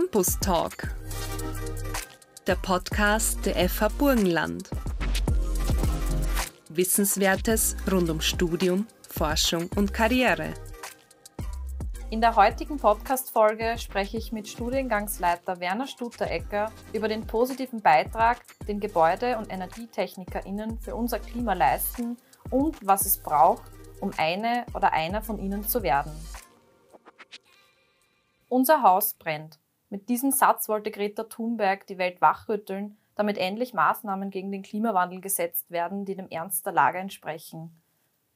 Campus Talk, der Podcast der FH Burgenland. Wissenswertes rund um Studium, Forschung und Karriere. In der heutigen Podcast-Folge spreche ich mit Studiengangsleiter Werner Stutter-Ecker über den positiven Beitrag, den Gebäude- und EnergietechnikerInnen für unser Klima leisten und was es braucht, um eine oder einer von ihnen zu werden. Unser Haus brennt. Mit diesem Satz wollte Greta Thunberg die Welt wachrütteln, damit endlich Maßnahmen gegen den Klimawandel gesetzt werden, die dem Ernst der Lage entsprechen.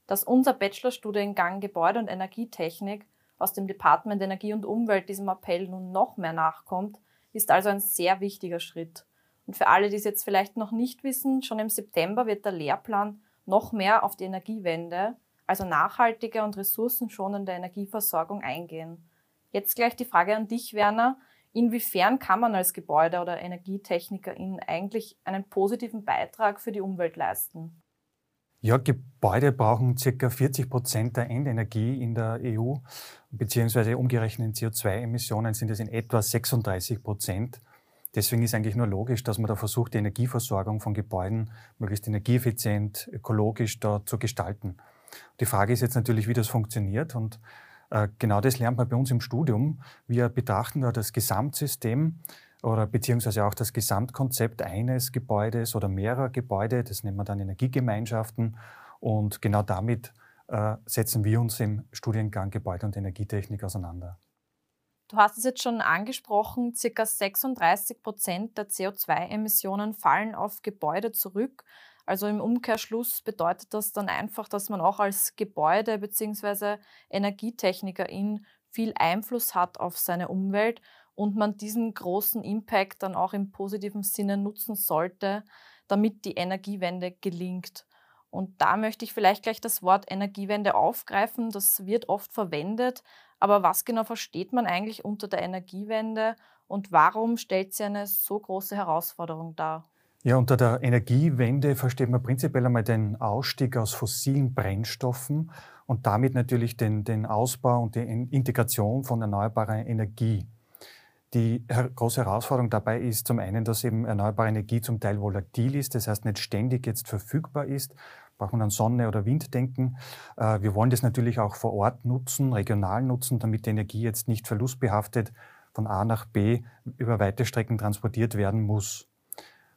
Dass unser Bachelorstudiengang Gebäude- und Energietechnik aus dem Department Energie und Umwelt diesem Appell nun noch mehr nachkommt, ist also ein sehr wichtiger Schritt. Und für alle, die es jetzt vielleicht noch nicht wissen, schon im September wird der Lehrplan noch mehr auf die Energiewende, also nachhaltige und ressourcenschonende Energieversorgung eingehen. Jetzt gleich die Frage an dich, Werner. Inwiefern kann man als Gebäude- oder Energietechnikerin eigentlich einen positiven Beitrag für die Umwelt leisten? Ja, Gebäude brauchen ca. 40 Prozent der Endenergie in der EU, beziehungsweise umgerechnet in CO2-Emissionen sind es in etwa 36 Prozent. Deswegen ist eigentlich nur logisch, dass man da versucht, die Energieversorgung von Gebäuden möglichst energieeffizient, ökologisch da zu gestalten. Die Frage ist jetzt natürlich, wie das funktioniert und genau das lernt man bei uns im Studium. Wir betrachten da das Gesamtsystem oder beziehungsweise auch das Gesamtkonzept eines Gebäudes oder mehrerer Gebäude. Das nennen wir dann Energiegemeinschaften. Und genau damit äh, setzen wir uns im Studiengang Gebäude- und Energietechnik auseinander. Du hast es jetzt schon angesprochen, circa 36 Prozent der CO2-Emissionen fallen auf Gebäude zurück. Also im Umkehrschluss bedeutet das dann einfach, dass man auch als Gebäude- bzw. Energietechnikerin viel Einfluss hat auf seine Umwelt und man diesen großen Impact dann auch im positiven Sinne nutzen sollte, damit die Energiewende gelingt. Und da möchte ich vielleicht gleich das Wort Energiewende aufgreifen. Das wird oft verwendet. Aber was genau versteht man eigentlich unter der Energiewende und warum stellt sie eine so große Herausforderung dar? Ja, unter der Energiewende versteht man prinzipiell einmal den Ausstieg aus fossilen Brennstoffen und damit natürlich den, den Ausbau und die Integration von erneuerbarer Energie. Die große Herausforderung dabei ist zum einen, dass eben erneuerbare Energie zum Teil volatil ist, das heißt nicht ständig jetzt verfügbar ist. Braucht man an Sonne oder Wind denken. Äh, wir wollen das natürlich auch vor Ort nutzen, regional nutzen, damit die Energie jetzt nicht verlustbehaftet von A nach B über weite Strecken transportiert werden muss.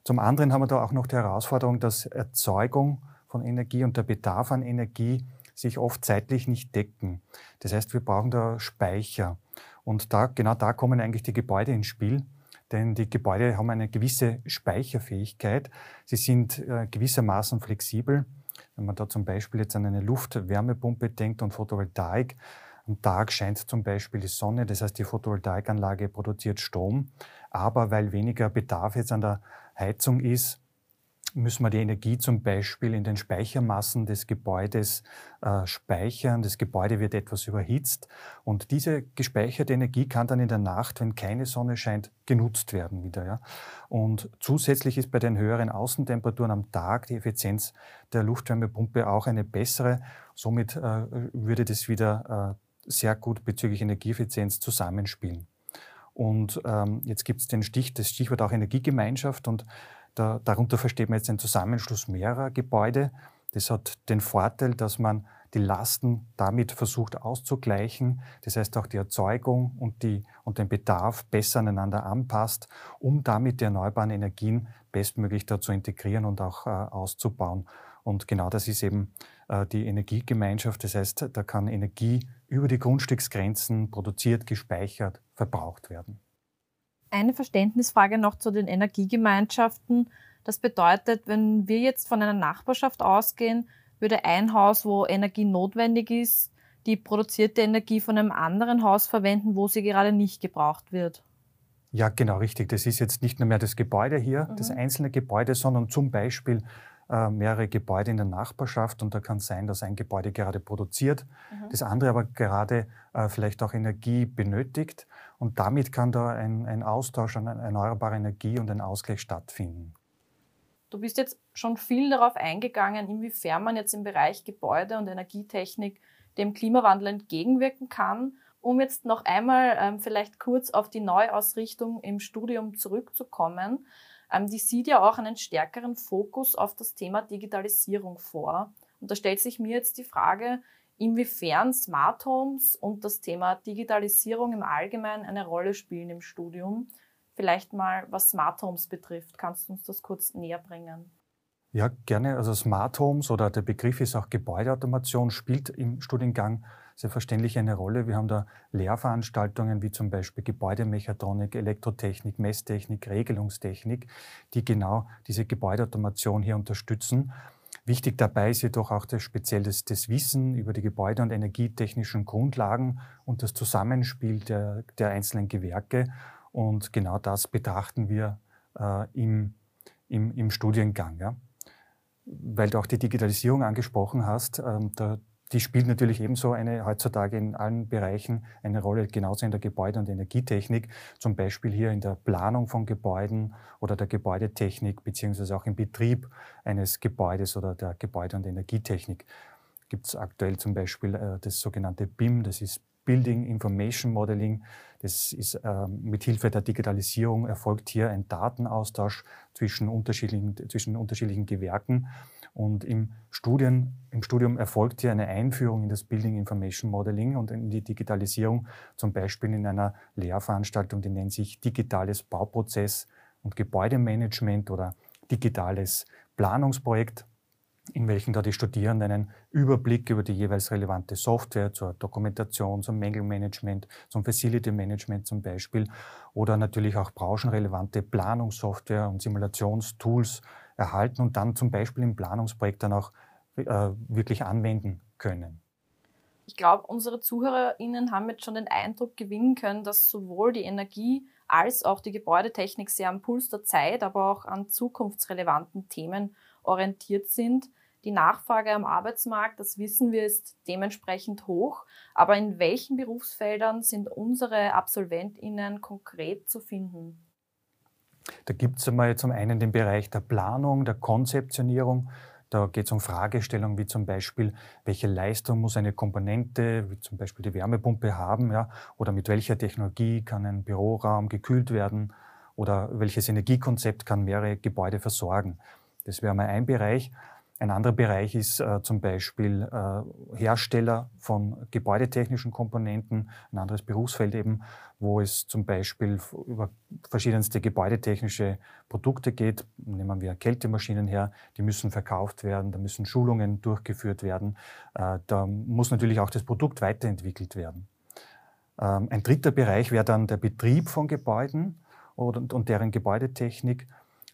Zum anderen haben wir da auch noch die Herausforderung, dass Erzeugung von Energie und der Bedarf an Energie sich oft zeitlich nicht decken. Das heißt, wir brauchen da Speicher. Und da, genau da kommen eigentlich die Gebäude ins Spiel. Denn die Gebäude haben eine gewisse Speicherfähigkeit. Sie sind äh, gewissermaßen flexibel. Wenn man da zum Beispiel jetzt an eine Luftwärmepumpe denkt und Photovoltaik, am Tag scheint zum Beispiel die Sonne, das heißt die Photovoltaikanlage produziert Strom, aber weil weniger Bedarf jetzt an der Heizung ist, müssen wir die Energie zum Beispiel in den Speichermassen des Gebäudes äh, speichern. Das Gebäude wird etwas überhitzt und diese gespeicherte Energie kann dann in der Nacht, wenn keine Sonne scheint, genutzt werden wieder. Ja? Und zusätzlich ist bei den höheren Außentemperaturen am Tag die Effizienz der Luftwärmepumpe auch eine bessere. Somit äh, würde das wieder äh, sehr gut bezüglich Energieeffizienz zusammenspielen. Und ähm, jetzt gibt es den Stich, das Stichwort auch Energiegemeinschaft und da, darunter versteht man jetzt den Zusammenschluss mehrerer Gebäude. Das hat den Vorteil, dass man die Lasten damit versucht auszugleichen. Das heißt auch die Erzeugung und, die, und den Bedarf besser aneinander anpasst, um damit die erneuerbaren Energien bestmöglich da zu integrieren und auch äh, auszubauen. Und genau das ist eben die Energiegemeinschaft. Das heißt, da kann Energie über die Grundstücksgrenzen produziert, gespeichert, verbraucht werden. Eine Verständnisfrage noch zu den Energiegemeinschaften. Das bedeutet, wenn wir jetzt von einer Nachbarschaft ausgehen, würde ein Haus, wo Energie notwendig ist, die produzierte Energie von einem anderen Haus verwenden, wo sie gerade nicht gebraucht wird. Ja, genau, richtig. Das ist jetzt nicht nur mehr das Gebäude hier, mhm. das einzelne Gebäude, sondern zum Beispiel äh, mehrere Gebäude in der Nachbarschaft und da kann sein, dass ein Gebäude gerade produziert, mhm. das andere aber gerade äh, vielleicht auch Energie benötigt und damit kann da ein, ein Austausch an erneuerbare Energie und ein Ausgleich stattfinden. Du bist jetzt schon viel darauf eingegangen, inwiefern man jetzt im Bereich Gebäude und Energietechnik dem Klimawandel entgegenwirken kann Um jetzt noch einmal ähm, vielleicht kurz auf die Neuausrichtung im Studium zurückzukommen. Ähm, die sieht ja auch einen stärkeren Fokus auf das Thema Digitalisierung vor. Und da stellt sich mir jetzt die Frage, inwiefern Smart Homes und das Thema Digitalisierung im Allgemeinen eine Rolle spielen im Studium. Vielleicht mal, was Smart Homes betrifft. Kannst du uns das kurz näher bringen? Ja, gerne. Also Smart Homes oder der Begriff ist auch Gebäudeautomation, spielt im Studiengang selbstverständlich eine Rolle. Wir haben da Lehrveranstaltungen wie zum Beispiel Gebäudemechatronik, Elektrotechnik, Messtechnik, Regelungstechnik, die genau diese Gebäudeautomation hier unterstützen. Wichtig dabei ist jedoch auch das speziell das, das Wissen über die Gebäude- und energietechnischen Grundlagen und das Zusammenspiel der, der einzelnen Gewerke. Und genau das betrachten wir äh, im, im, im Studiengang. Ja weil du auch die Digitalisierung angesprochen hast, ähm, da, die spielt natürlich ebenso eine heutzutage in allen Bereichen eine Rolle, genauso in der Gebäude- und Energietechnik, zum Beispiel hier in der Planung von Gebäuden oder der Gebäudetechnik, beziehungsweise auch im Betrieb eines Gebäudes oder der Gebäude- und Energietechnik. Gibt es aktuell zum Beispiel äh, das sogenannte BIM, das ist Building Information Modeling. Das ist äh, mit Hilfe der Digitalisierung erfolgt hier ein Datenaustausch zwischen unterschiedlichen, zwischen unterschiedlichen Gewerken. Und im, Studien, im Studium erfolgt hier eine Einführung in das Building Information Modeling und in die Digitalisierung, zum Beispiel in einer Lehrveranstaltung, die nennt sich Digitales Bauprozess und Gebäudemanagement oder Digitales Planungsprojekt in welchen da die Studierenden einen Überblick über die jeweils relevante Software zur Dokumentation, zum Mängelmanagement, zum Facility Management zum Beispiel oder natürlich auch branchenrelevante Planungssoftware und Simulationstools erhalten und dann zum Beispiel im Planungsprojekt dann auch äh, wirklich anwenden können. Ich glaube, unsere ZuhörerInnen haben jetzt schon den Eindruck gewinnen können, dass sowohl die Energie als auch die Gebäudetechnik sehr am Puls der Zeit, aber auch an zukunftsrelevanten Themen orientiert sind. Die Nachfrage am Arbeitsmarkt, das wissen wir, ist dementsprechend hoch. Aber in welchen Berufsfeldern sind unsere AbsolventInnen konkret zu finden? Da gibt es einmal zum einen den Bereich der Planung, der Konzeptionierung. Da geht es um Fragestellungen wie zum Beispiel, welche Leistung muss eine Komponente, wie zum Beispiel die Wärmepumpe haben, ja, oder mit welcher Technologie kann ein Büroraum gekühlt werden oder welches Energiekonzept kann mehrere Gebäude versorgen. Das wäre mal ein Bereich. Ein anderer Bereich ist äh, zum Beispiel äh, Hersteller von gebäudetechnischen Komponenten, ein anderes Berufsfeld eben, wo es zum Beispiel über verschiedenste gebäudetechnische Produkte geht. Nehmen wir Kältemaschinen her, die müssen verkauft werden, da müssen Schulungen durchgeführt werden, äh, da muss natürlich auch das Produkt weiterentwickelt werden. Ähm, ein dritter Bereich wäre dann der Betrieb von Gebäuden und, und deren Gebäudetechnik.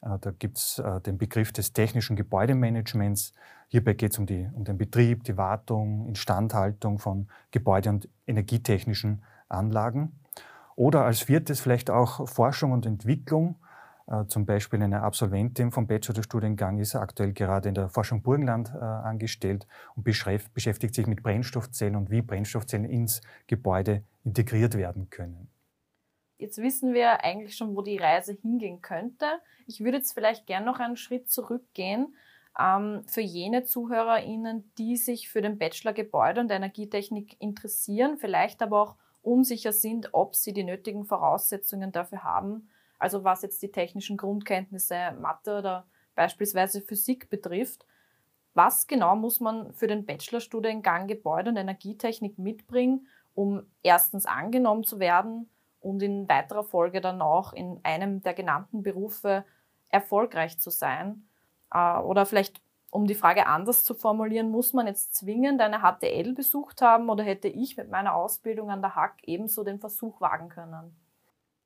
Äh, da gibt es äh, den Begriff des technischen Gebäudemanagements. Hierbei geht es um, um den Betrieb, die Wartung, Instandhaltung von Gebäude- und energietechnischen Anlagen. Oder als viertes vielleicht auch Forschung und Entwicklung. Äh, zum Beispiel eine Absolventin vom Bachelorstudiengang ist aktuell gerade in der Forschung Burgenland angestellt und beschäftigt sich mit Brennstoffzellen und wie Brennstoffzellen ins Gebäude integriert werden können. Jetzt wissen wir eigentlich schon, wo die Reise hingehen könnte. Ich würde jetzt vielleicht gern noch einen Schritt zurückgehen ähm, für jene ZuhörerInnen, die sich für den Bachelor Gebäude und Energietechnik interessieren, vielleicht aber auch unsicher sind, ob sie die nötigen Voraussetzungen dafür haben. Also was jetzt die technischen Grundkenntnisse Mathe oder beispielsweise Physik betrifft. Was genau muss man für den Bachelorstudiengang Gebäude und Energietechnik mitbringen, um erstens angenommen zu werden und in weiterer Folge dann auch in einem der genannten Berufe erfolgreich zu sein? Äh, oder vielleicht, um die Frage anders zu formulieren, muss man jetzt zwingend eine HTL besucht haben oder hätte ich mit meiner Ausbildung an der HAC ebenso den Versuch wagen können?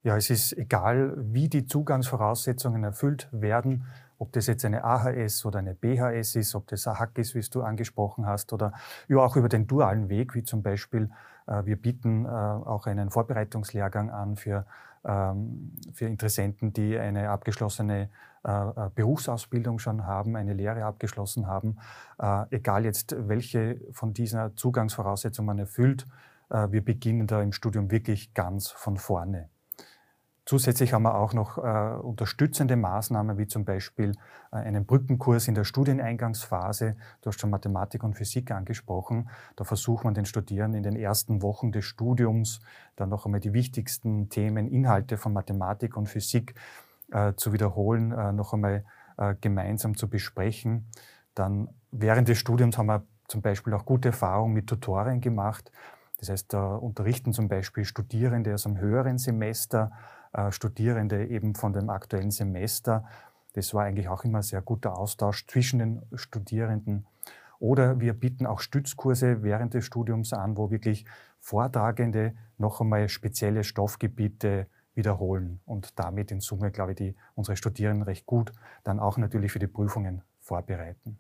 Ja, es ist egal, wie die Zugangsvoraussetzungen erfüllt werden, ob das jetzt eine AHS oder eine BHS ist, ob das ein Hack ist, wie es du angesprochen hast, oder ja auch über den dualen Weg, wie zum Beispiel äh, wir bieten äh, auch einen Vorbereitungslehrgang an für, ähm, für Interessenten, die eine abgeschlossene äh, Berufsausbildung schon haben, eine Lehre abgeschlossen haben. Egal jetzt, welche von diesen Zugangsvoraussetzungen man erfüllt, wir beginnen da im Studium wirklich ganz von vorne. Zusätzlich haben wir auch noch äh, unterstützende Maßnahmen, wie zum Beispiel äh, einen Brückenkurs in der Studieneingangsphase. Du hast schon Mathematik und Physik angesprochen. Da versucht man den Studierenden in den ersten Wochen des Studiums dann noch einmal die wichtigsten Themen, Inhalte von Mathematik und Physik äh, zu wiederholen, äh, noch einmal äh, gemeinsam zu besprechen. Dann während des Studiums haben wir zum Beispiel auch gute Erfahrungen mit Tutorien gemacht. Das heißt, da unterrichten zum Beispiel Studierende aus einem höheren Semester Studierende eben von dem aktuellen Semester. Das war eigentlich auch immer ein sehr guter Austausch zwischen den Studierenden. Oder wir bieten auch Stützkurse während des Studiums an, wo wirklich Vortragende noch einmal spezielle Stoffgebiete wiederholen und damit in Summe, glaube ich, die, unsere Studierenden recht gut dann auch natürlich für die Prüfungen vorbereiten.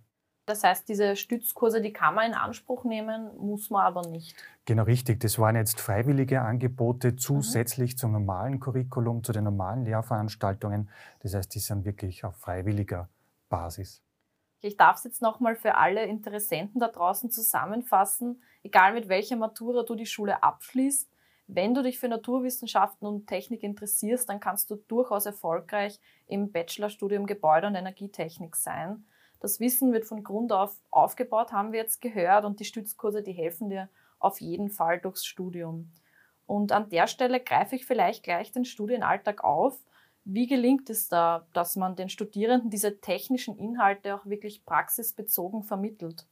Das heißt, diese Stützkurse, die kann man in Anspruch nehmen, muss man aber nicht. Genau richtig. Das waren jetzt freiwillige Angebote zusätzlich mhm. zum normalen Curriculum, zu den normalen Lehrveranstaltungen. Das heißt, die sind wirklich auf freiwilliger Basis. Ich darf es jetzt nochmal für alle Interessenten da draußen zusammenfassen. Egal mit welcher Matura du die Schule abschließt, wenn du dich für Naturwissenschaften und Technik interessierst, dann kannst du durchaus erfolgreich im Bachelorstudium Gebäude- und Energietechnik sein. Das Wissen wird von Grund auf aufgebaut, haben wir jetzt gehört, und die Stützkurse, die helfen dir auf jeden Fall durchs Studium. Und an der Stelle greife ich vielleicht gleich den Studienalltag auf. Wie gelingt es da, dass man den Studierenden diese technischen Inhalte auch wirklich praxisbezogen vermittelt?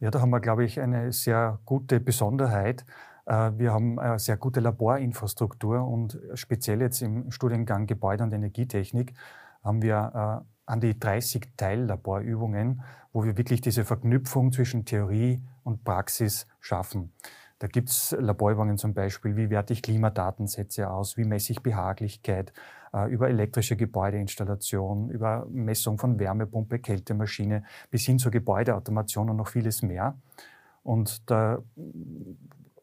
Ja, da haben wir, glaube ich, eine sehr gute Besonderheit. Äh, wir haben eine sehr gute Laborinfrastruktur und speziell jetzt im Studiengang Gebäude- und Energietechnik haben wir äh, an die 30 Teillaborübungen, wo wir wirklich diese Verknüpfung zwischen Theorie und Praxis schaffen. Da gibt es Laborübungen zum Beispiel, wie werte ich Klimadatensätze aus, wie messe ich Behaglichkeit, äh, über elektrische Gebäudeinstallation, über Messung von Wärmepumpe, Kältemaschine bis hin zur Gebäudeautomation und noch vieles mehr. Und da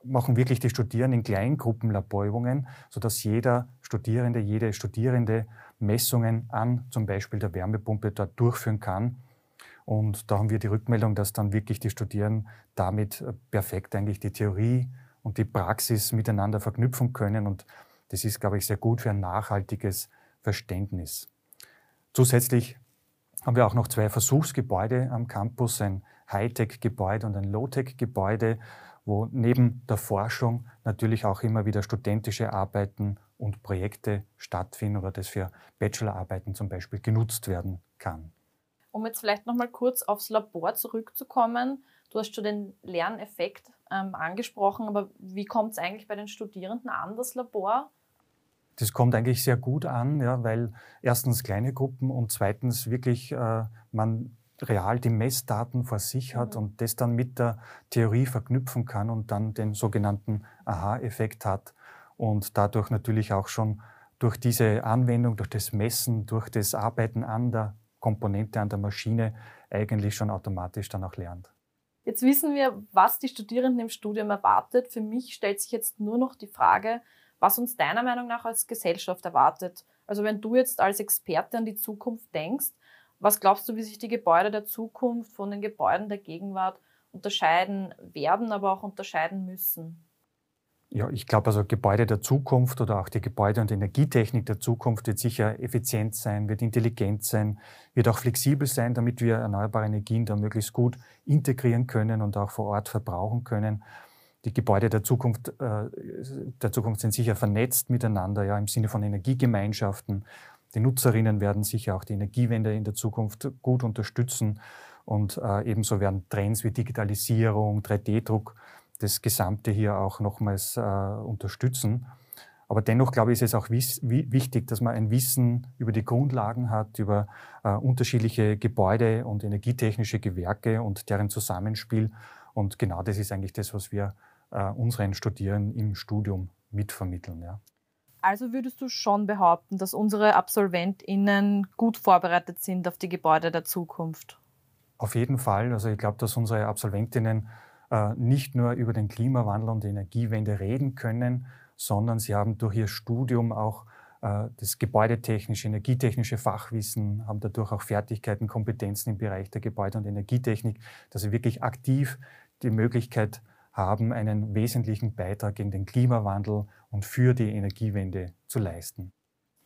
machen wirklich die Studierenden in Kleingruppen Laborübungen, sodass jeder Studierende, jede Studierende Messungen an zum Beispiel der Wärmepumpe dort durchführen kann. Und da haben wir die Rückmeldung, dass dann wirklich die Studierenden damit äh, perfekt eigentlich die Theorie und die Praxis miteinander verknüpfen können. Und das ist, glaube ich, sehr gut für ein nachhaltiges Verständnis. Zusätzlich haben wir auch noch zwei Versuchsgebäude am Campus, ein Hightech-Gebäude und ein Low-Tech-Gebäude, wo neben der Forschung natürlich auch immer wieder studentische Arbeiten und Projekte stattfinden oder das für Bachelorarbeiten zum Beispiel genutzt werden kann. Um jetzt vielleicht nochmal kurz aufs Labor zurückzukommen. Du hast schon den Lerneffekt ähm, angesprochen, aber wie kommt es eigentlich bei den Studierenden an, das Labor? Das kommt eigentlich sehr gut an, ja, weil erstens kleine Gruppen und zweitens wirklich äh, man real die Messdaten vor sich hat mhm. und das dann mit der Theorie verknüpfen kann und dann den sogenannten Aha-Effekt hat und dadurch natürlich auch schon durch diese Anwendung, durch das Messen, durch das Arbeiten an der Komponente, an der Maschine eigentlich schon automatisch dann auch lernt. Jetzt wissen wir, was die Studierenden im Studium erwartet. Für mich stellt sich jetzt nur noch die Frage, was uns deiner Meinung nach als Gesellschaft erwartet. Also wenn du jetzt als Experte an die Zukunft denkst, was glaubst du, wie sich die Gebäude der Zukunft von den Gebäuden der Gegenwart unterscheiden werden, aber auch unterscheiden müssen? Ja, ich glaube, also Gebäude der Zukunft oder auch die Gebäude- und Energietechnik der Zukunft wird sicher effizient sein, wird intelligent sein, wird auch flexibel sein, damit wir erneuerbare Energien da möglichst gut integrieren können und auch vor Ort verbrauchen können. Die Gebäude der Zukunft, äh, der Zukunft sind sicher vernetzt miteinander, ja, im Sinne von Energiegemeinschaften. Die Nutzerinnen werden sicher auch die Energiewende in der Zukunft gut unterstützen und äh, ebenso werden Trends wie Digitalisierung, 3D-Druck das Gesamte hier auch nochmals äh, unterstützen. Aber dennoch, glaube ich, ist es auch wichtig, dass man ein Wissen über die Grundlagen hat, über äh, unterschiedliche Gebäude und energietechnische Gewerke und deren Zusammenspiel. Und genau das ist eigentlich das, was wir äh, unseren Studierenden im Studium mitvermitteln. Ja. Also würdest du schon behaupten, dass unsere AbsolventInnen gut vorbereitet sind auf die Gebäude der Zukunft? Auf jeden Fall. Also ich glaube, dass unsere Absolventinnen nicht nur über den Klimawandel und die Energiewende reden können, sondern sie haben durch ihr Studium auch äh, das gebäudetechnische, energietechnische Fachwissen, haben dadurch auch Fertigkeiten, Kompetenzen im Bereich der Gebäude- und Energietechnik, dass sie wirklich aktiv die Möglichkeit haben, einen wesentlichen Beitrag gegen den Klimawandel und für die Energiewende zu leisten.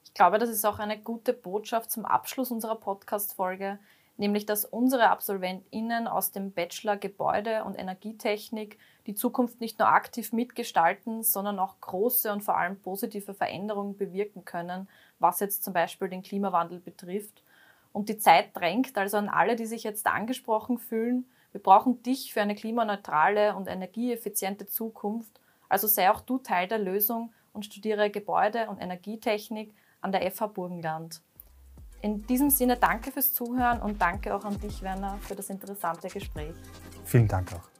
Ich glaube, das ist auch eine gute Botschaft zum Abschluss unserer Podcast-Folge, nämlich dass unsere AbsolventInnen aus dem Bachelor Gebäude- und Energietechnik die Zukunft nicht nur aktiv mitgestalten, sondern auch große und vor allem positive Veränderungen bewirken können, was jetzt zum Beispiel den Klimawandel betrifft. Und die Zeit drängt also an alle, die sich jetzt angesprochen fühlen. Wir brauchen dich für eine klimaneutrale und energieeffiziente Zukunft. Also sei auch du Teil der Lösung und studiere Gebäude- und Energietechnik an der FH Burgenland. In diesem Sinne danke fürs Zuhören und danke auch an dich, Werner, für das interessante Gespräch. Vielen Dank auch.